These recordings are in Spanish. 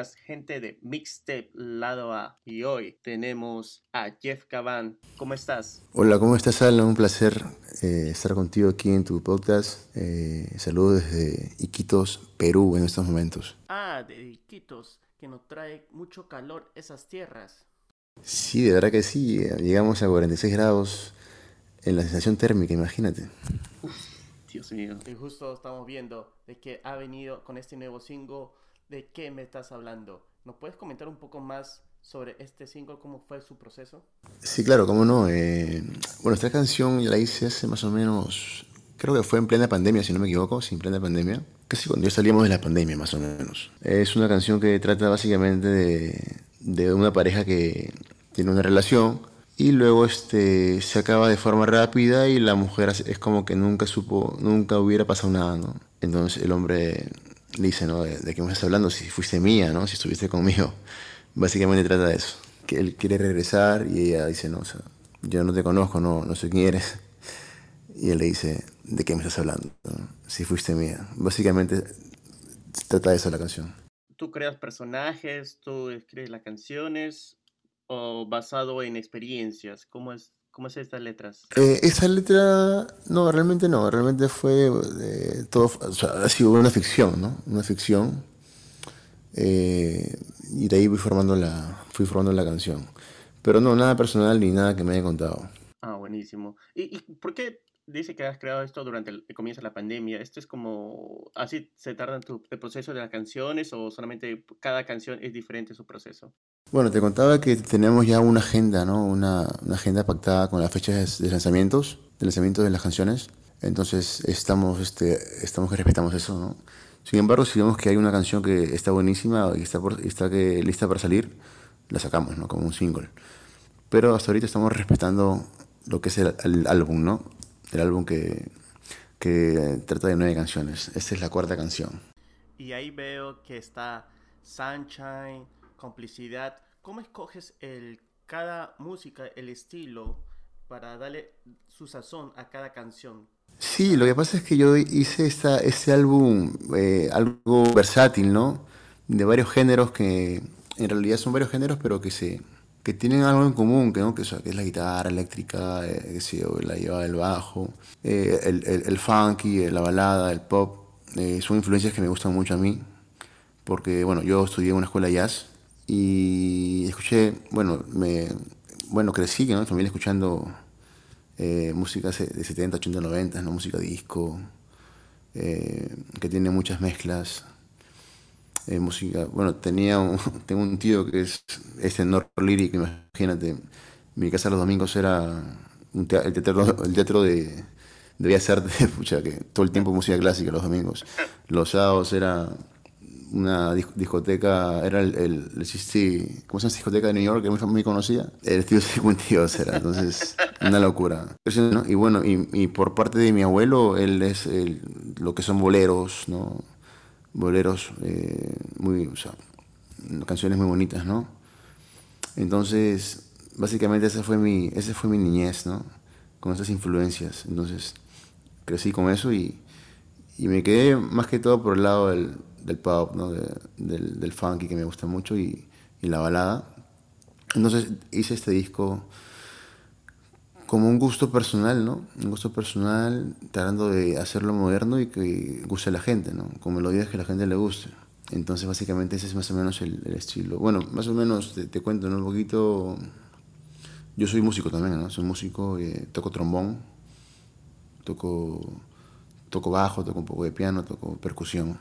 buenas gente de Mixtape Lado A y hoy tenemos a Jeff Caban. ¿Cómo estás? Hola, ¿cómo estás Alan? Un placer eh, estar contigo aquí en tu podcast. Eh, saludos desde Iquitos, Perú en estos momentos. Ah, de Iquitos, que nos trae mucho calor esas tierras. Sí, de verdad que sí. Llegamos a 46 grados en la sensación térmica, imagínate. Dios mío. Y justo estamos viendo de que ha venido con este nuevo single. ¿De qué me estás hablando? ¿Nos puedes comentar un poco más sobre este single? ¿Cómo fue su proceso? Sí, claro, cómo no. Eh, bueno, esta canción la hice hace más o menos, creo que fue en plena pandemia, si no me equivoco, sin plena pandemia. Casi cuando ya salíamos de la pandemia, más o menos. Es una canción que trata básicamente de, de una pareja que tiene una relación y luego este se acaba de forma rápida y la mujer es como que nunca supo, nunca hubiera pasado nada, ¿no? Entonces el hombre dice, ¿no? ¿De, qué me estás hablando? Si fuiste mía, ¿no? Si estuviste conmigo. Básicamente trata de eso. Que él quiere regresar y ella dice, no, yo no te conozco, no, no sé quién eres. Y él le dice, ¿de qué me estás hablando? Si fuiste mía. Básicamente trata de eso la canción. ¿Tú creas personajes? ¿Tú escribes las canciones? o basado en experiencias? ¿Cómo es, cómo es estas letras? Eh, esa letra, no, realmente no, realmente fue eh, todo, o sea, ha sido una ficción, ¿no? Una ficción. Eh, y de ahí fui formando la, fui formando la canción. Pero no, nada personal ni nada que me haya contado. Ah, buenísimo. ¿Y, y por qué dice que has creado esto durante el comienzo de la pandemia. ¿Esto es como, así se tarda en tu, el proceso de las canciones o solamente cada canción es diferente su proceso? Bueno, te contaba que tenemos ya una agenda, ¿no? Una, una agenda pactada con las fechas de lanzamientos, de lanzamiento de las canciones. Entonces estamos, este, estamos que respetamos eso, ¿no? Sin embargo, si vemos que hay una canción que está buenísima y está, por, está que, lista para salir, la sacamos, ¿no? Como un single. Pero hasta ahorita estamos respetando lo que es el, el álbum, ¿no? El álbum que, que trata de nueve canciones. Esta es la cuarta canción. Y ahí veo que está Sunshine, Complicidad. ¿Cómo escoges el, cada música, el estilo, para darle su sazón a cada canción? Sí, lo que pasa es que yo hice esta, este álbum eh, algo versátil, ¿no? De varios géneros que en realidad son varios géneros, pero que se, que tienen algo en común, que, ¿no? que, es la guitarra eléctrica, eh, la lleva del bajo, eh, el, el, funky, la balada, el pop, eh, son influencias que me gustan mucho a mí, porque bueno, yo estudié en una escuela de jazz y escuché, bueno, me, bueno crecí familia escuchando eh, música de 70, 80, 90, ¿no? música disco, eh, que tiene muchas mezclas, eh, música. Bueno, tenía un, tengo un tío que es este North Lyric, imagínate. Mi casa los domingos era un el teatro, el teatro de, debía ser pucha, que todo el tiempo música clásica los domingos. Los sábados era una discoteca, era el, el, el ¿cómo se llama? discoteca de New York, que es muy, muy conocida. El tío Seguntíos era, entonces, una locura. Y bueno, y, y, por parte de mi abuelo, él es el, lo que son boleros, ¿no? Boleros, eh, muy, o sea, canciones muy bonitas, ¿no? Entonces, básicamente esa fue mi, esa fue mi niñez, ¿no? Con esas influencias. Entonces, crecí con eso y, y me quedé más que todo por el lado del, del pop, ¿no? De, del, del, funky que me gusta mucho y, y la balada. Entonces hice este disco como un gusto personal, ¿no? Un gusto personal, tratando de hacerlo moderno y que guste a la gente, ¿no? Con melodías que a la gente le guste. Entonces, básicamente, ese es más o menos el, el estilo. Bueno, más o menos te, te, cuento, ¿no? Un poquito. Yo soy músico también, ¿no? Soy músico, eh, toco trombón, toco, toco bajo, toco un poco de piano, toco percusión.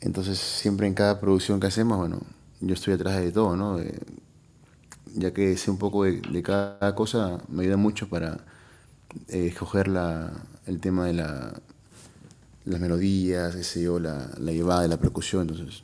Entonces, siempre en cada producción que hacemos, bueno, yo estoy atrás de todo, ¿no? Eh, ya que sé un poco de, de cada cosa, me ayuda mucho para eh, escoger la, el tema de la, las melodías, ese yo, la, la llevada de la percusión. Entonces,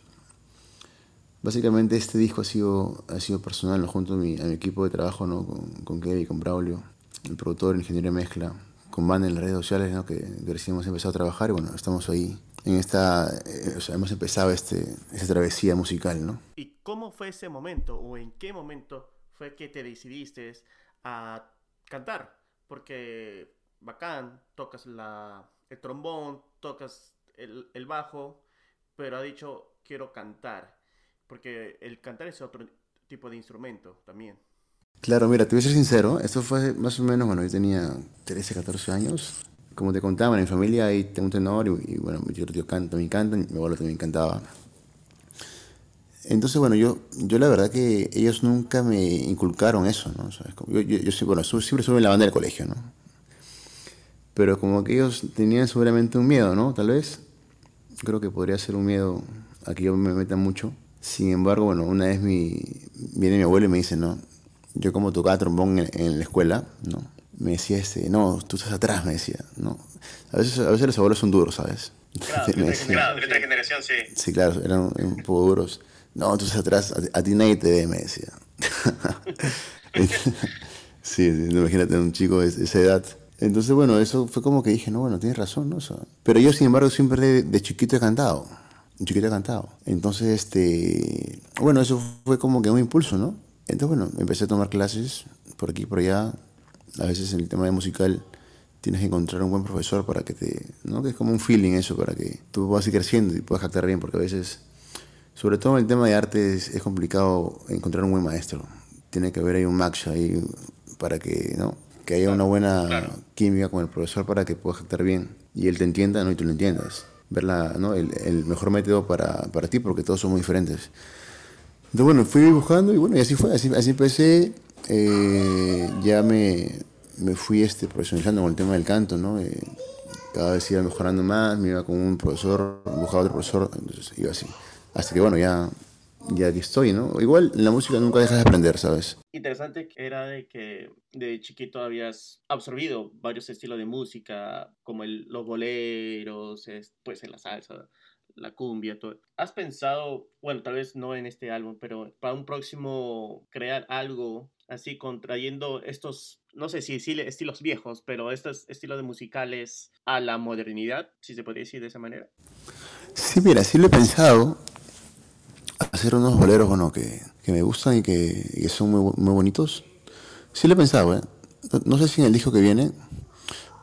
básicamente este disco ha sido, ha sido personal, junto a mi, a mi, equipo de trabajo, ¿no? con, con Kevin, con Braulio, el productor, el ingeniero de mezcla, con Van en las redes sociales, ¿no? que, que recién hemos empezado a trabajar y bueno, estamos ahí en esta, eh, o sea, hemos empezado este, esta travesía musical, ¿no? ¿Y cómo fue ese momento o en qué momento fue que te decidiste a cantar? Porque bacán, tocas la, el trombón, tocas el, el bajo, pero ha dicho, quiero cantar? Porque el cantar es otro tipo de instrumento también. Claro, mira, te voy a ser sincero, esto fue más o menos, bueno, yo tenía 13, 14 años. Como te contaba, en mi familia hay un tenor y, bueno, mi tío canta, me encanta, mi abuelo también cantaba. Entonces, bueno, yo, yo la verdad que ellos nunca me inculcaron eso, ¿no? Yo, yo, yo, bueno, siempre estuve en la banda del colegio, ¿no? Pero como que ellos tenían seguramente un miedo, ¿no? Tal vez. Creo que podría ser un miedo a que yo me meta mucho. Sin embargo, bueno, una vez mi, viene mi abuelo y me dice, ¿no? Yo como tocaba trombón en, la escuela, ¿no? Me decía este, no, tú estás atrás, me decía, ¿no? A veces, a veces los abuelos son duros, ¿sabes? Claro, de otra generación, sí. Sí, claro, eran un poco duros. No, tú estás atrás, a, ti nadie te ve, me decía. sí, imagínate un chico de esa edad. Entonces, bueno, eso fue como que dije, no, bueno, tienes razón, ¿no? pero yo, sin embargo, siempre de, chiquito he cantado. De chiquito he cantado. Entonces, este, bueno, eso fue como que un impulso, ¿no? Entonces, bueno, empecé a tomar clases por aquí, por allá. A veces en el tema de musical tienes que encontrar un buen profesor para que te, ¿no? Que es como un feeling eso, para que tú puedas ir creciendo y puedas cantar bien, porque a veces sobre todo en el tema de arte es, complicado encontrar un buen maestro. Tiene que haber ahí un match ahí para que, ¿no? que haya una buena química con el profesor para que puedas cantar bien y él te entienda ¿no? y tú lo entiendas. Ver ¿no? el, el, mejor método para, para, ti porque todos somos diferentes. Entonces, bueno, fui buscando y bueno, y así fue, así, así empecé. Eh, ya me, me, fui este, profesionalizando con el tema del canto, ¿no? Eh, cada vez iba mejorando más, me iba con un profesor, buscaba otro profesor, entonces iba así. Hasta que bueno, ya, ya aquí estoy, ¿no? Igual la música nunca dejas de aprender, ¿sabes? Interesante era de que de chiquito habías absorbido varios estilos de música, como el, los boleros, pues en la salsa, la cumbia, todo. ¿Has pensado, bueno, tal vez no en este álbum, pero para un próximo crear algo así contrayendo estos, no sé si estilos viejos, pero estos estilos de musicales a la modernidad, si se podría decir de esa manera? Sí, mira, sí lo he pensado, hacer unos boleros, bueno, que, que me gustan y que, son muy, muy, bonitos. Sí lo he pensado, ¿eh? No, sé si en el disco que viene,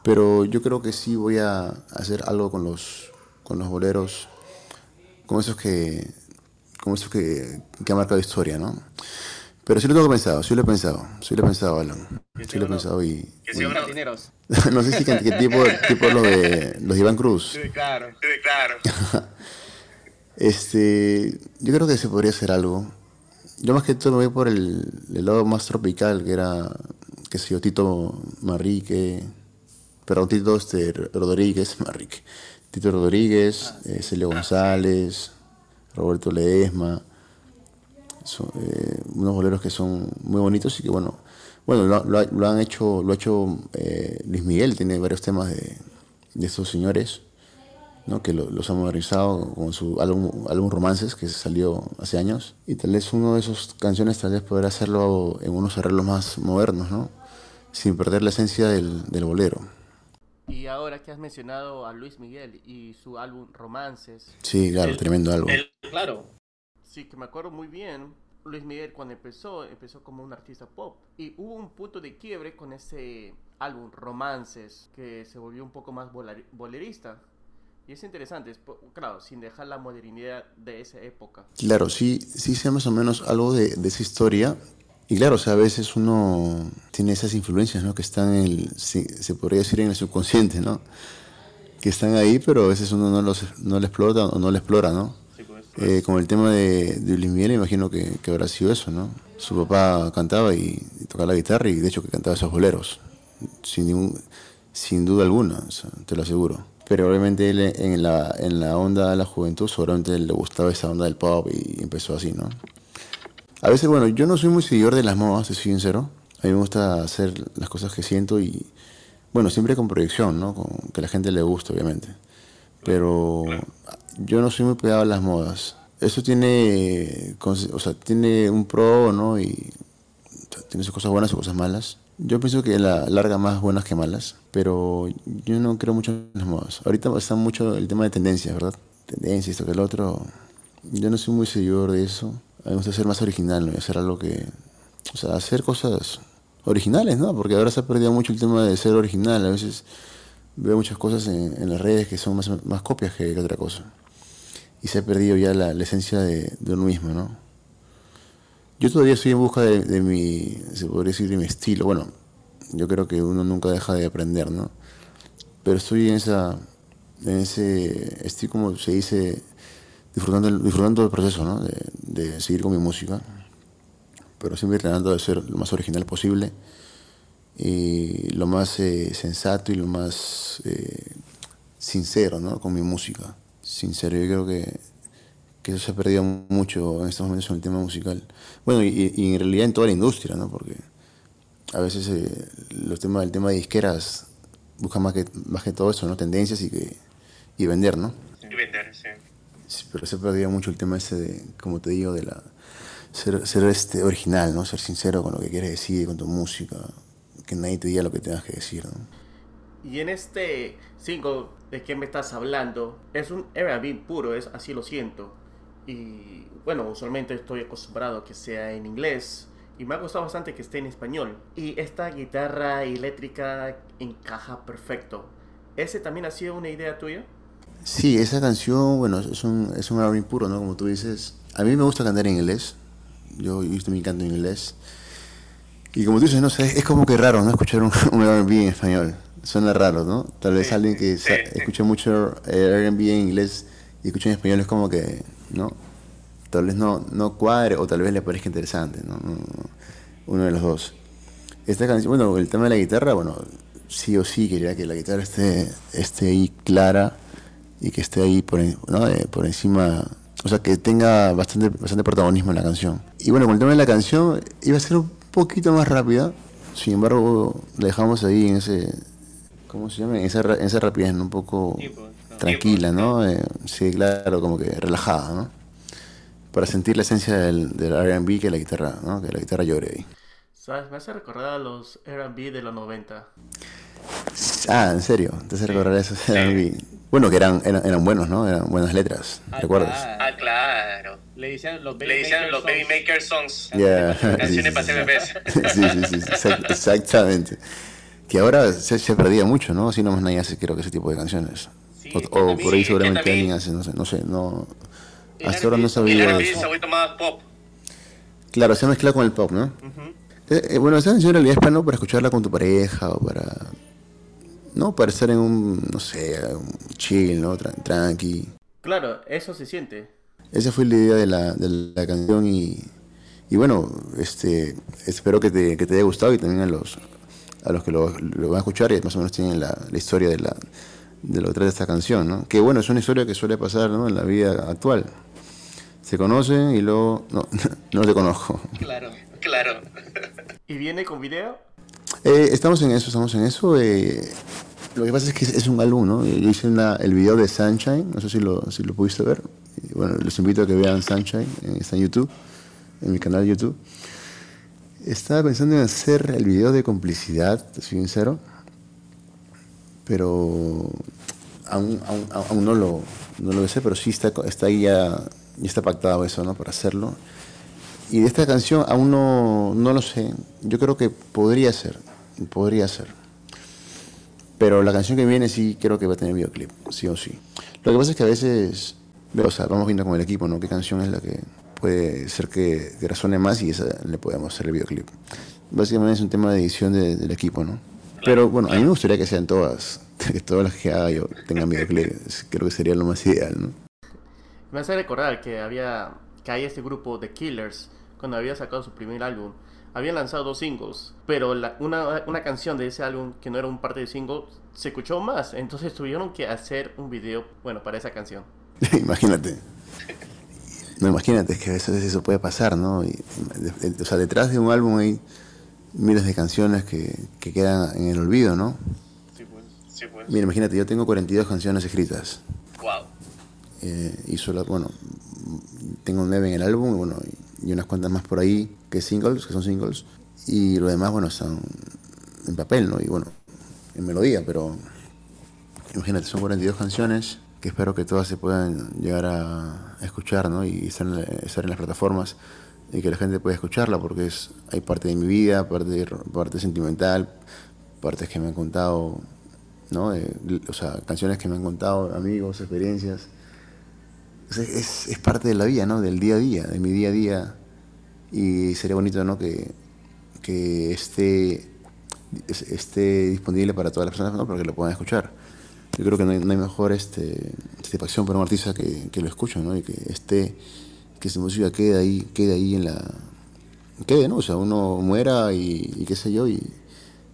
pero yo creo que sí voy a hacer algo con los, con los boleros, con esos que, con esos que, que han marcado historia, ¿no? Pero sí lo tengo pensado, sí lo he pensado, sí lo he pensado, Alan. Sí lo he pensado y... Que bueno, dineros. no sé si que, tipo, tipo los de los de Iván Cruz. Sí, claro, sí, claro. Este, yo creo que se podría hacer algo. Yo más que todo me voy por el, lado más tropical, que era, que sé yo, Tito Marrique, perdón, Tito este, Rodríguez, Marrique, Tito Rodríguez, ah, eh, Celio González, Roberto Ledesma, son, eh, unos boleros que son muy bonitos y que bueno, bueno, lo, han hecho, lo ha hecho eh, Luis Miguel, tiene varios temas de, de estos señores que los ha modernizado con su álbum, álbum Romances, que salió hace años. Y tal vez uno de esos canciones tal vez poder hacerlo en unos arreglos más modernos, ¿no? sin perder la esencia del, del bolero. Y ahora que has mencionado a Luis Miguel y su álbum Romances. Sí, claro, tremendo álbum. claro. Sí, que me acuerdo muy bien. Luis Miguel cuando empezó, empezó como un artista pop. Y hubo un punto de quiebre con ese álbum Romances, que se volvió un poco más bolerista. Y es interesante, claro, sin dejar la modernidad de esa época. Claro, sí, sí sé más o menos algo de, de esa historia. Y claro, o sea, a veces uno tiene esas influencias, ¿no? Que están en el, se podría decir en el subconsciente, ¿no? Que están ahí, pero a veces uno no los no le explota o no le explora, ¿no? Sí, pues, eh, con el tema de, de Luis Miguel, imagino que, que, habrá sido eso, ¿no? Su papá cantaba y, tocaba la guitarra y de hecho que cantaba esos boleros, sin, ningún, sin duda alguna, te lo aseguro pero obviamente él en la, en la onda de la juventud seguramente le gustaba esa onda del pop y empezó así, ¿no? A veces, bueno, yo no soy muy seguidor de las modas, soy sincero. A mí me gusta hacer las cosas que siento y, bueno, siempre con proyección, ¿no? Con que a la gente le guste, obviamente. Pero yo no soy muy pegado a las modas. Eso tiene, o sea, tiene un pro, ¿no? Y tiene sus cosas buenas y cosas malas. Yo pienso que la larga más buenas que malas, pero yo no creo mucho en las modas. Ahorita está mucho el tema de tendencias, ¿verdad? Tendencias, esto que el otro. Yo no soy muy seguidor de eso. A mí me gusta ser más original, ¿no? hacer algo que. O sea, hacer cosas originales, ¿no? Porque ahora se ha perdido mucho el tema de ser original. A veces veo muchas cosas en, las redes que son más, más copias que, otra cosa. y se ha perdido ya la, esencia de, de, uno mismo, ¿no? Yo todavía estoy en busca de, mi, se podría decir, de mi estilo. Bueno, yo creo que uno nunca deja de aprender, ¿no? Pero estoy en esa, en ese, estoy como se dice, disfrutando, disfrutando del proceso, ¿no? De, de seguir con mi música, pero siempre tratando de ser lo más original posible y lo más eh, sensato y lo más eh, sincero, ¿no? Con mi música. Sincero, yo creo que, que, eso se ha perdido mucho en estos momentos en el tema musical. Bueno, y, y en realidad en toda la industria, ¿no? Porque a veces eh, los temas, el tema de disqueras buscan más que, más que todo eso, ¿no? Tendencias y, que, y vender, ¿no? Y vender, sí. sí. Pero se perdido mucho el tema ese de, como te digo, de la ser, ser este original, ¿no? Ser sincero con lo que quieres decir, con tu música, que nadie te diga lo que tengas que decir, ¿no? Y en este single de que me estás hablando, es un R&B puro, es así lo siento. Y bueno, usualmente estoy acostumbrado a que sea en inglés, y me ha gustado bastante que esté en español. Y esta guitarra eléctrica encaja perfecto. ¿Ese también ha sido una idea tuya? Sí, esa canción, bueno, es un, es un R&B puro, ¿no? Como tú dices. A mí me gusta cantar en inglés. Yo, yo también canto en inglés. Y como tú dices, no sé, es como que raro, ¿no? Escuchar un, un R&B en español. Suena raro, ¿no? Tal vez alguien que sí, escucha mucho R&B en inglés y escucha en español es como que, ¿no? tal vez no, no cuadre o tal vez le parezca interesante, ¿no? uno de los dos. Esta canción, bueno, el tema de la guitarra, bueno, sí o sí quería que la guitarra esté, esté ahí clara y que esté ahí por, ¿no? eh, por encima, o sea, que tenga bastante, bastante protagonismo en la canción. Y bueno, con el tema de la canción iba a ser un poquito más rápida, sin embargo, la dejamos ahí en ese, ¿cómo se llama? En esa, esa rapidez, un poco tranquila, ¿no? Eh, sí, claro, como que relajada, ¿no? para sentir la esencia del, del RB que la guitarra, ¿no? que la guitarra llore ahí. ¿Sabes? Me hace recordar a los RB de los 90. Ah, ¿en serio? ¿Te hace recordar a esos RB? Bueno, que eran, eran, eran, buenos, ¿no? Eran buenas letras, ah, ¿recuerdas? Claro. Ah, claro. Le decían los Baby, Le decían los baby Maker Songs. Yeah. Canciones para bebés. Sí, sí, sí, exactamente. Que ahora se, se perdía mucho, ¿no? Así nomás nadie hace, creo que ese tipo de canciones. Sí, o, o por ahí seguramente alguien hace, no sé, no sé, no... Hasta ahora no sabía El se ha vuelto más pop. Claro, se ha mezclado con el pop, ¿no? Uh -huh. eh, eh, bueno, esa canción en realidad es para, ¿no? para escucharla con tu pareja o para... No, para estar en un, no sé, un chill, ¿no? Tran tranqui. Claro, eso se siente. Esa fue la idea de la, de la canción y, y bueno, este, espero que te, que te haya gustado y también a los, a los que lo, lo van a escuchar y más o menos tienen la, la historia de la, de lo que trata esta canción, ¿no? Que bueno, es una historia que suele pasar ¿no? en la vida actual. Se conocen y luego no, no te conozco. Claro, claro. ¿Y viene con video? Eh, estamos en eso, estamos en eso. Eh, lo que pasa es que es, es un álbum, ¿no? Yo hice una, el video de Sunshine, no sé si lo, si lo pudiste ver. Y bueno, les invito a que vean Sunshine, está en YouTube, en mi canal de YouTube. Estaba pensando en hacer el video de complicidad, soy sincero pero aún, aún, aún no, lo, no lo sé, pero sí está, está ahí ya, ya está pactado eso, ¿no? Para hacerlo. Y de esta canción aún no, no lo sé. Yo creo que podría ser, podría ser. Pero la canción que viene sí creo que va a tener videoclip, sí o sí. Lo que pasa es que a veces, o sea, vamos viendo con el equipo, ¿no? Qué canción es la que puede ser que, que resuene más y esa le podemos hacer el videoclip. Básicamente es un tema de edición de, del equipo, ¿no? Pero bueno, a mí me gustaría que sean todas, que todas las que haga yo tengan videoclip. Creo que sería lo más ideal, ¿no? Me hace recordar que había que hay este grupo de Killers cuando había sacado su primer álbum. Habían lanzado dos singles, pero la, una, una canción de ese álbum que no era un parte de single se escuchó más. Entonces tuvieron que hacer un video, bueno, para esa canción. imagínate. No, imagínate, es que a veces eso puede pasar, ¿no? Y, de, de, o sea, detrás de un álbum hay miles de canciones que, que quedan en el olvido, ¿no? Sí, pues. Sí, pues. Mira, imagínate, yo tengo 42 canciones escritas. Wow. Eh, y solo, bueno, tengo nueve en el álbum, y bueno, y unas cuantas más por ahí que singles, que son singles. Y lo demás, bueno, están en papel, ¿no? Y bueno, en melodía, pero imagínate, son 42 canciones que espero que todas se puedan llegar a escuchar, ¿no? Y estar en, estar en las plataformas y que la gente pueda escucharla porque es hay parte de mi vida, parte, parte sentimental, partes que me han contado, ¿no? O sea, canciones que me han contado, amigos, experiencias. es, es, parte de la vida, ¿no? Del día a día, de mi día a día. Y sería bonito, ¿no? Que, que esté, esté disponible para todas las personas, ¿no? Para que lo puedan escuchar. Yo creo que no hay, no hay mejor este, satisfacción para un artista que, que, lo escuche, ¿no? Y que esté, que su música quede ahí, quede ahí en la... Quede, ¿no? O sea, uno muera y, y qué sé yo, y,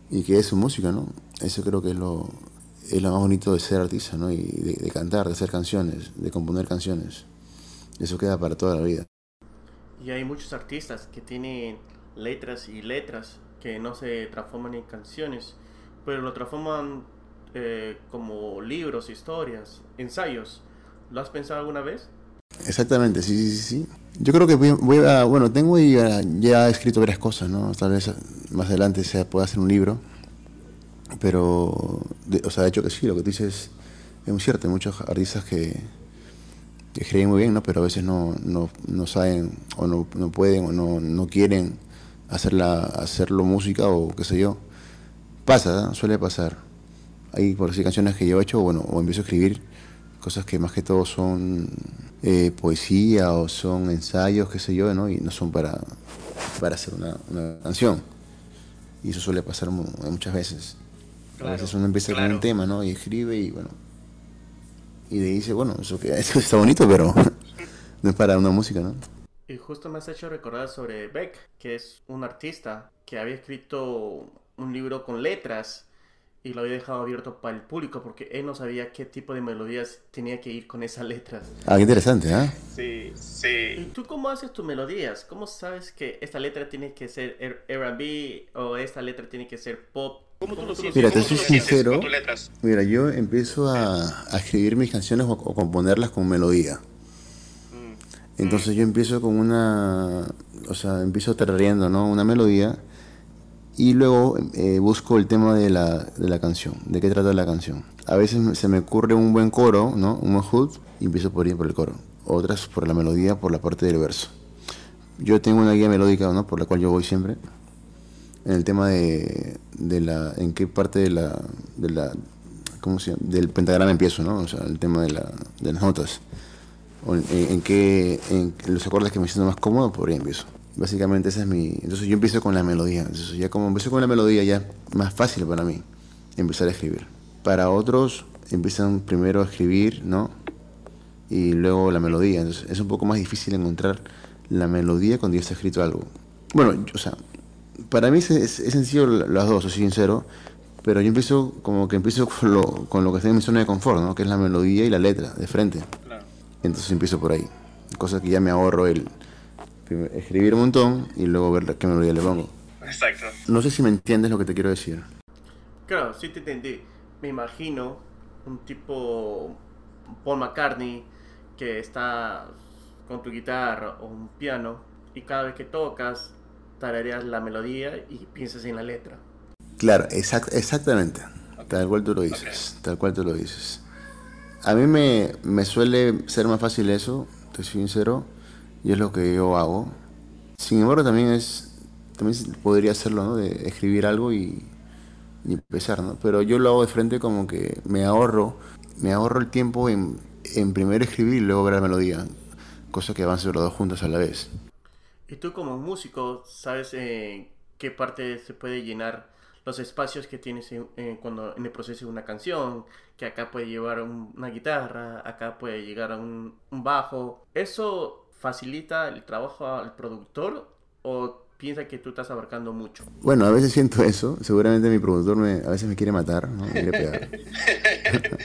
y quede su música, ¿no? Eso creo que es lo, es lo más bonito de ser artista, ¿no? Y de, cantar, de hacer canciones, de componer canciones. Eso queda para toda la vida. Y hay muchos artistas que tienen letras y letras que no se transforman en canciones, pero lo transforman eh, como libros, historias, ensayos. ¿Lo has pensado alguna vez? Exactamente, sí, sí, sí. Yo creo que voy a, bueno, tengo ya, ya escrito varias cosas, ¿no? Tal vez más adelante se pueda hacer un libro pero, de, o sea, de hecho que sí, lo que tú dices es muy cierto. Hay muchos artistas que, que escriben muy bien, ¿no? Pero a veces no, no, no saben o no, no pueden o no, no quieren hacerla, hacerlo música o qué sé yo. Pasa, ¿no? suele pasar. Hay por decir canciones que yo he hecho, bueno, o empiezo a escribir cosas que más que todo son eh, poesía o son ensayos, qué sé yo, ¿no? Y no son para, para hacer una, una canción. Y eso suele pasar muchas veces. Claro, a veces uno empieza claro. con un tema, ¿no? Y escribe y bueno. Y le dice, bueno, eso, que, eso está bonito, pero no es para una música, ¿no? Y justo me has hecho recordar sobre Beck, que es un artista que había escrito un libro con letras y lo había dejado abierto para el público porque él no sabía qué tipo de melodías tenía que ir con esas letras. Ah, qué interesante, ¿eh? Sí, sí. ¿Y tú cómo haces tus melodías? ¿Cómo sabes que esta letra tiene que ser R&B o esta letra tiene que ser pop? ¿Cómo tú lo sientes? Mira, te soy sincero. Mira, yo empiezo a, a, escribir mis canciones o, o componerlas con melodía. Mm. Entonces yo empiezo con una, o sea, empiezo tarareando, ¿no? Una melodía y luego eh, busco el tema de la, de la canción, de qué trata la canción. A veces se me ocurre un buen coro, ¿no? Un buen hook y empiezo por ir por el coro. Otras por la melodía, por la parte del verso. Yo tengo una guía melódica, ¿no? Por la cual yo voy siempre. En el tema de, de la, en qué parte de la, de la, ¿cómo se? Del pentagrama empiezo, ¿no? O sea, el tema de, la, de las notas. En qué, en los acordes que me siento más cómodo, por ahí empiezo. Básicamente esa es mi... Entonces yo empiezo con la melodía. Entonces ya como empiezo con la melodía ya es más fácil para mí empezar a escribir. Para otros empiezan primero a escribir, ¿no? Y luego la melodía. Entonces es un poco más difícil encontrar la melodía cuando ya está escrito algo. Bueno, o sea, para mí es, es, es sencillo las dos, soy sincero. Pero yo empiezo como que empiezo con lo, con lo que está en mi zona de confort, ¿no? Que es la melodía y la letra, de frente. Claro. Entonces empiezo por ahí. Cosa que ya me ahorro el escribir un montón y luego ver qué melodía le pongo. Exacto. No sé si me entiendes lo que te quiero decir. Claro, sí te entendí. Me imagino un tipo Paul McCartney que está con tu guitarra o un piano y cada vez que tocas tarareas la melodía y piensas en la letra. Claro, exact, exactamente. Okay. Tal cual tú lo dices. Okay. Tal cual tú lo dices. A mí me, me suele ser más fácil eso, te soy sincero y es lo que yo hago. Sin embargo, también es también podría hacerlo, ¿no? De escribir algo y, empezar, ¿no? Pero yo lo hago de frente como que me ahorro, me ahorro el tiempo en, en primero escribir y luego ver la melodía, cosa que van los dos juntos a la vez. Y tú como músico, ¿sabes eh, qué parte se puede llenar los espacios que tienes en, en, cuando, en el proceso de una canción? Que acá puede llevar un, una guitarra, acá puede llegar a un, un bajo. Eso facilita el trabajo al productor o piensa que tú estás abarcando mucho? Bueno, a veces siento eso. Seguramente mi productor me, a veces me quiere matar, ¿no? Me quiere pegar.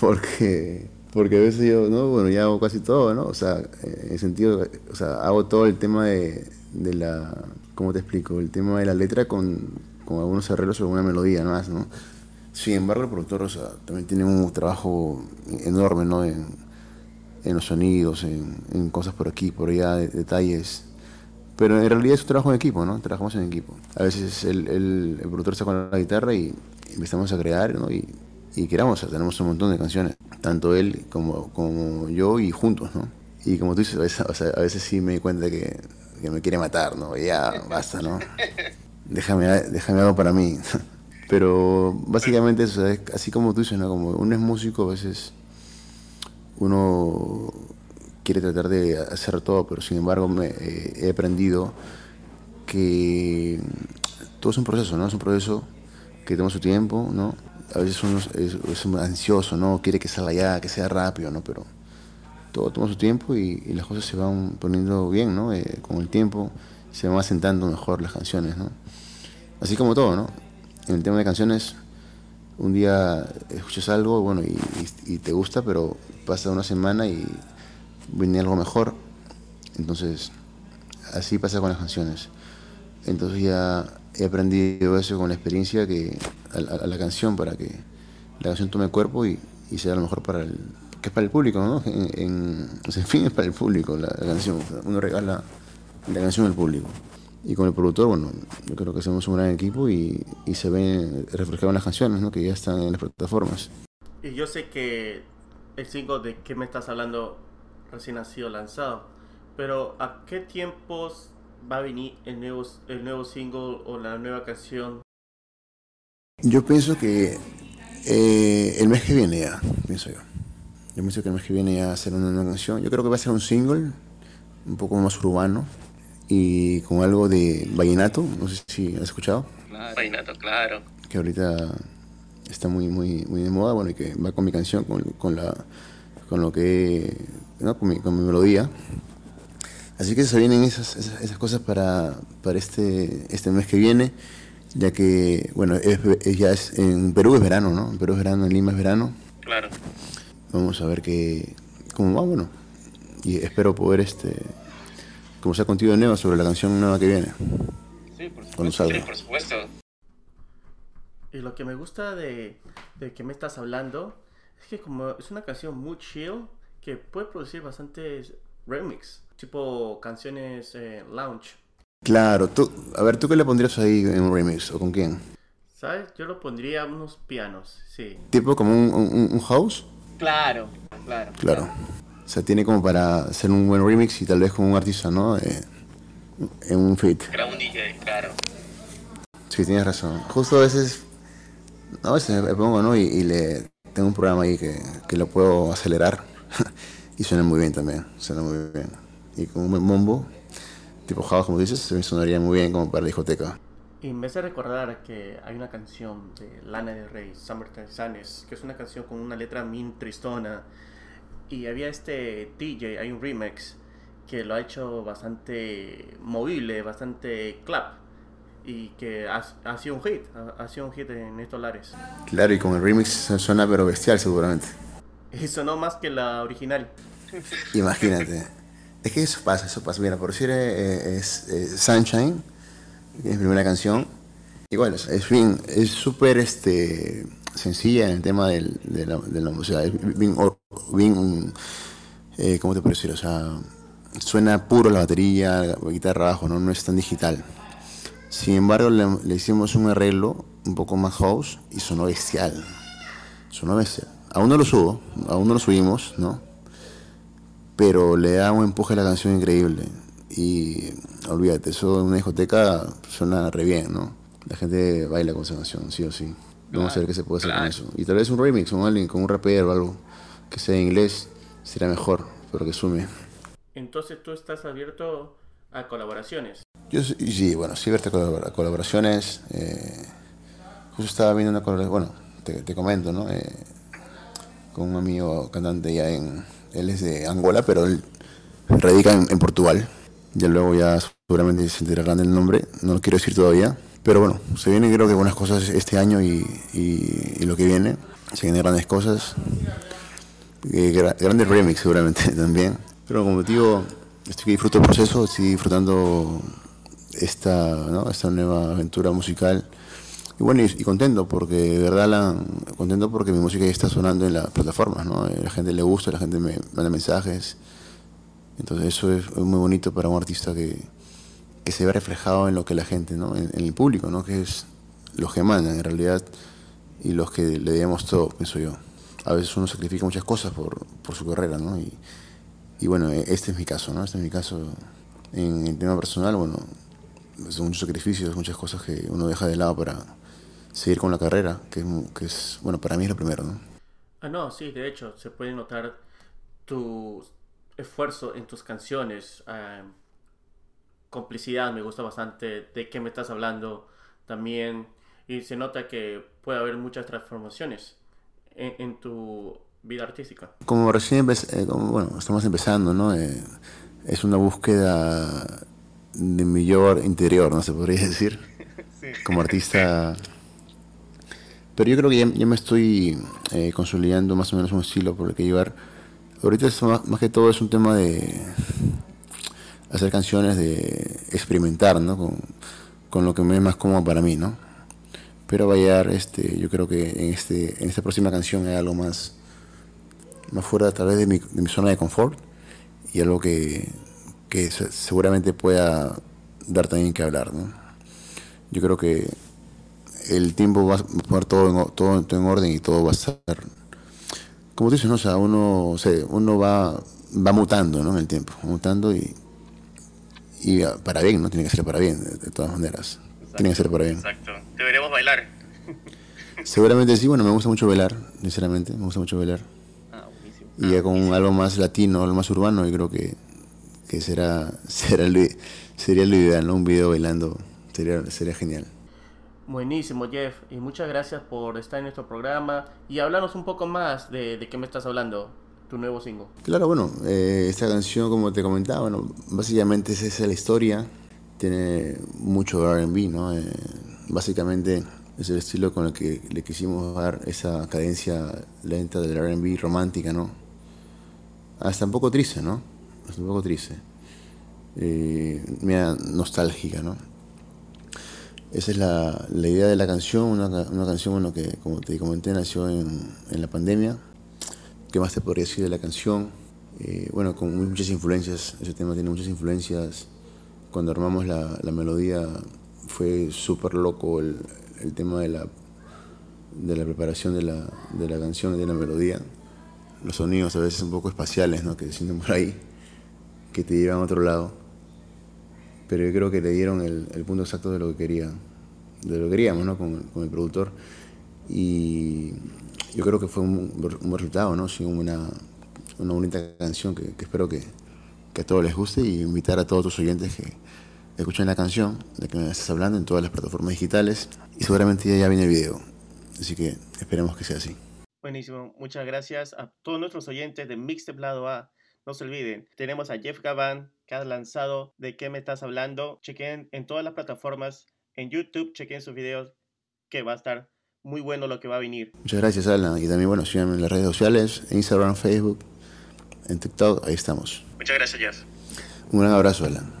porque, porque a veces yo, ¿no? Bueno, ya hago casi todo, ¿no? O sea, en el sentido, o sea, hago todo el tema de, de la, ¿cómo te explico? El tema de la letra con, con algunos arreglos o alguna melodía más, ¿no? Sin embargo, el productor, o sea, también tiene un trabajo enorme, ¿no? En, en los sonidos, en, en, cosas por aquí, por allá, de, detalles. Pero en realidad es un trabajo en equipo, ¿no? Trabajamos en equipo. A veces el, el, el productor con la guitarra y empezamos a crear, ¿no? Y, y creamos, tenemos un montón de canciones, tanto él como, como yo y juntos, ¿no? Y como tú dices, a veces, o sea, a veces sí me di cuenta que, que, me quiere matar, ¿no? Ya, basta, ¿no? Déjame, déjame algo para mí. Pero básicamente eso, es así como tú dices, ¿no? Como uno es músico, a veces uno quiere tratar de hacer todo, pero sin embargo eh, he aprendido que todo es un proceso, ¿no? Es un proceso que toma su tiempo, ¿no? A veces uno es, ansioso, ¿no? Quiere que salga ya, que sea rápido, ¿no? Pero todo toma su tiempo y, las cosas se van poniendo bien, ¿no? Eh, con el tiempo se van asentando mejor las canciones, ¿no? Así como todo, ¿no? En el tema de canciones, un día escuchas algo, bueno, y te gusta, pero pasa una semana y viene algo mejor. Entonces, así pasa con las canciones. Entonces ya he aprendido eso con la experiencia que a, la canción para que la canción tome cuerpo y, sea lo mejor para el que es para el público, ¿no? En, fin, es para el público la, canción. Uno regala la canción al público. Y con el productor, bueno, yo creo que hacemos un gran equipo y, se ven reflejadas las canciones, ¿no? Que ya están en las plataformas. Y yo sé que el single de que me estás hablando recién ha sido lanzado, pero ¿a qué tiempos va a venir el nuevo, el nuevo single o la nueva canción? Yo pienso que eh, el mes que viene ya, pienso yo. Yo pienso que el mes que viene ya va a ser una nueva canción. Yo creo que va a ser un single, un poco más urbano y con algo de vallenato. No sé si has escuchado. Claro. Vallenato, claro. Que ahorita está muy, muy, muy de moda, bueno, y que va con mi canción, con, con la, con lo que, ¿no? con, mi, con mi melodía. Así que se vienen esas, esas, cosas para, para este, este mes que viene, ya que, bueno, ya es, en Perú es verano, ¿no? En Perú es verano, en Lima es verano. Claro. Vamos a ver qué, cómo va, bueno. Y espero poder, este, conversar contigo de nuevo sobre la canción nueva que viene. Sí, por supuesto. Sí, por supuesto. Y lo que me gusta de, de que me estás hablando es que como es una canción muy chill, que puede producir bastantes remix, tipo canciones eh, lounge. Claro, tú, a ver, ¿tú qué le pondrías ahí en un remix o con quién? ¿Sabes? Yo lo pondría unos pianos, sí. ¿Tipo como un, un, house? Claro, claro. Claro. O sea, tiene como para hacer un buen remix y tal vez con un artista, ¿no? Eh, en un fit. Era un DJ, claro. Sí, tienes razón. Justo a veces, a veces me pongo, ¿no? Y, y le tengo un programa ahí que, que lo puedo acelerar y suena muy bien también, suena muy bien. Y con un bombo, tipo house como dices, se me sonaría muy bien como para la discoteca. Y me hace recordar que hay una canción de Lana del Rey, Summertime Sadness, que es una canción con una letra bien tristona. Y había este DJ, hay un remix, que lo ha hecho bastante movible, bastante clap. Y que ha, ha sido un hit, ha, sido un hit en estos lares. Claro, y con el remix suena pero bestial seguramente. Y sonó más que la original. Imagínate. es que eso pasa, eso pasa. Mira, por decir, eh, es, Sunshine, es mi primera canción. Igual, es bien, es súper este, sencilla en el tema del, de, la, de la música. Es bien, bien eh, ¿cómo te puedo decir? O sea, suena puro la batería, la guitarra abajo, ¿no? no es tan digital. Sin embargo, le, le, hicimos un arreglo un poco más house y sonó bestial. Sonó bestial. Aún no lo subo, aún no lo subimos, ¿no? Pero le da un empuje a la canción increíble. Y olvídate, eso en una discoteca suena re bien, ¿no? La gente baila con esa canción, sí o sí. Vamos a ver qué se puede hacer con eso. Y tal vez un remix con alguien, con un rapero o algo que sea en inglés, será mejor, pero que sume. Entonces tú estás abierto a colaboraciones. Yo sí, bueno, sí a colaboraciones. Eh, justo estaba viendo una colaboración, bueno, te, te comento, ¿no? Eh, con un amigo cantante ya en... Él es de Angola, pero él radica en, Portugal. Ya luego ya seguramente se enterarán del nombre, no lo quiero decir todavía. Pero bueno, se vienen creo que buenas cosas este año y, y, lo que viene. Se vienen grandes cosas. Eh, grandes remix seguramente también. Pero como digo, estoy que disfruto el proceso, estoy disfrutando esta, ¿no? esta nueva aventura musical y bueno, y, contento porque, de verdad, la, contento porque mi música ya está sonando en las plataformas, ¿no? La gente le gusta, la gente me manda mensajes. Entonces eso es muy bonito para un artista que, que se ve reflejado en lo que la gente, ¿no? En, el público, ¿no? Que es los que mandan en realidad y los que le damos todo, pienso yo. A veces uno sacrifica muchas cosas por, por su carrera, ¿no? Y, y, bueno, este es mi caso, ¿no? Este es mi caso en el tema personal, bueno, son muchos sacrificios, muchas cosas que uno deja de lado para seguir con la carrera, que, que, es, bueno, para mí es lo primero, ¿no? Ah, no, sí, de hecho, se puede notar tu esfuerzo en tus canciones. Ah, complicidad me gusta bastante. ¿De qué me estás hablando? También. Y se nota que puede haber muchas transformaciones en, tu vida artística. Como recién, eh, bueno, estamos empezando, ¿no? Eh, es una búsqueda de mi yo interior, ¿no? Se podría decir. Como artista. Pero yo creo que ya, me estoy eh, consolidando más o menos un estilo por el que llevar. Ahorita más, que todo es un tema de hacer canciones, de experimentar, ¿no? Con, con lo que me es más cómodo para mí, ¿no? Pero Bayar, este, yo creo que en, este, en esta próxima canción hay algo más, más fuera a través de mi, de mi zona de confort y algo que, que seguramente pueda dar también que hablar. ¿no? Yo creo que el tiempo va a poner todo en, todo, en orden y todo va a estar, como tú dices, ¿no? o sea, uno, o sea, uno va, va mutando ¿no? en el tiempo, mutando y, y para bien, ¿no? Tiene que ser para bien, de, todas maneras. Tiene que ser para bien. Exacto. Deberíamos bailar. Seguramente sí, bueno, me gusta mucho bailar, sinceramente, me gusta mucho bailar. Ah, y ya con algo más latino, algo más urbano, yo creo que, que será, será sería lo ideal, ¿no? Un video bailando sería, sería genial. Buenísimo, Jeff, y muchas gracias por estar en nuestro programa y hablarnos un poco más de, de qué me estás hablando, tu nuevo single. Claro, bueno, eh, esta canción, como te comentaba, bueno, básicamente esa es la historia, tiene mucho RB, ¿no? Eh, básicamente es el estilo con el que le quisimos dar esa cadencia lenta del RB romántica, ¿no? Hasta un poco triste, ¿no? Un poco triste. Eh, mira, nostálgica, ¿no? Esa es la, la idea de la canción, una, una, canción bueno, que, como te comenté, nació en, en, la pandemia. ¿Qué más te podría decir de la canción? Eh, bueno, con muchas influencias, ese tema tiene muchas influencias. Cuando armamos la, la melodía fue súper loco el, el, tema de la, de la preparación de la, de la canción, de la melodía. Los sonidos a veces un poco espaciales, ¿no? Que se sienten por ahí, que te llevan a otro lado. Pero yo creo que le dieron el, el punto exacto de lo que quería, de lo que queríamos, ¿no? Con, con el productor. Y yo creo que fue un, un buen resultado, ¿no? Sí, una, una bonita canción que, que espero que, que, a todos les guste y invitar a todos tus oyentes que escuchen la canción de que me estás hablando en todas las plataformas digitales y seguramente ya, ya viene el video. Así que esperemos que sea así. Buenísimo, muchas gracias a todos nuestros oyentes de Mixtape Lado A. No se olviden, tenemos a Jeff Gavan que ha lanzado ¿De qué me estás hablando? Chequen en todas las plataformas, en YouTube, chequen sus videos, que va a estar muy bueno lo que va a venir. Muchas gracias, Alan. Y también, bueno, síganme en las redes sociales, en Instagram, Facebook, en TikTok, ahí estamos. Muchas gracias, Jeff. Un gran abrazo, Alan.